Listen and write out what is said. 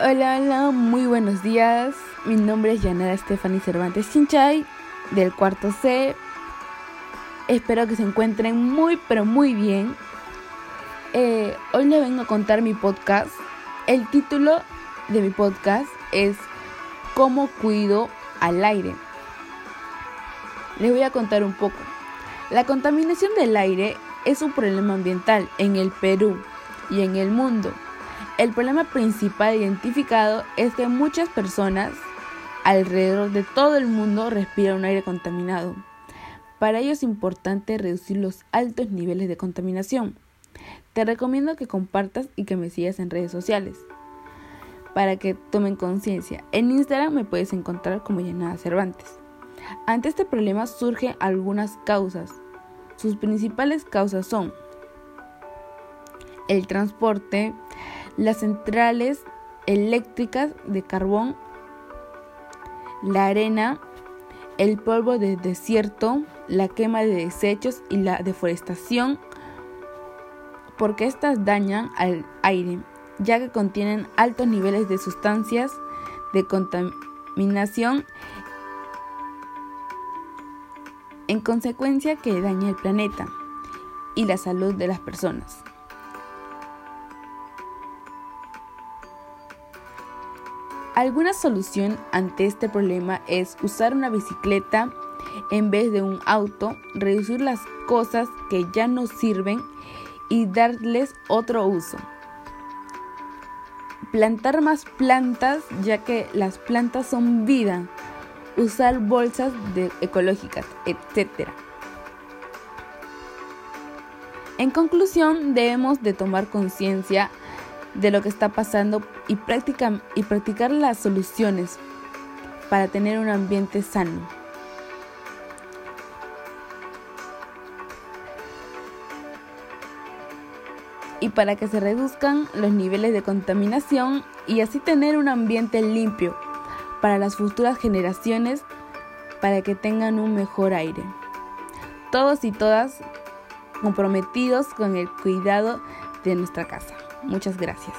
Hola, hola, muy buenos días. Mi nombre es Yanara Stephanie Cervantes Chinchay, del cuarto C. Espero que se encuentren muy, pero muy bien. Eh, hoy les vengo a contar mi podcast. El título de mi podcast es ¿Cómo cuido al aire? Les voy a contar un poco. La contaminación del aire es un problema ambiental en el Perú y en el mundo. El problema principal identificado es que muchas personas alrededor de todo el mundo respiran un aire contaminado. Para ello es importante reducir los altos niveles de contaminación. Te recomiendo que compartas y que me sigas en redes sociales para que tomen conciencia. En Instagram me puedes encontrar como Llenada Cervantes. Ante este problema surgen algunas causas. Sus principales causas son el transporte, las centrales eléctricas de carbón, la arena, el polvo de desierto, la quema de desechos y la deforestación, porque estas dañan al aire, ya que contienen altos niveles de sustancias de contaminación, en consecuencia que daña el planeta y la salud de las personas. Alguna solución ante este problema es usar una bicicleta en vez de un auto, reducir las cosas que ya no sirven y darles otro uso. Plantar más plantas ya que las plantas son vida. Usar bolsas ecológicas, etc. En conclusión, debemos de tomar conciencia de lo que está pasando y, y practicar las soluciones para tener un ambiente sano. Y para que se reduzcan los niveles de contaminación y así tener un ambiente limpio para las futuras generaciones para que tengan un mejor aire. Todos y todas comprometidos con el cuidado de nuestra casa. Muchas gracias.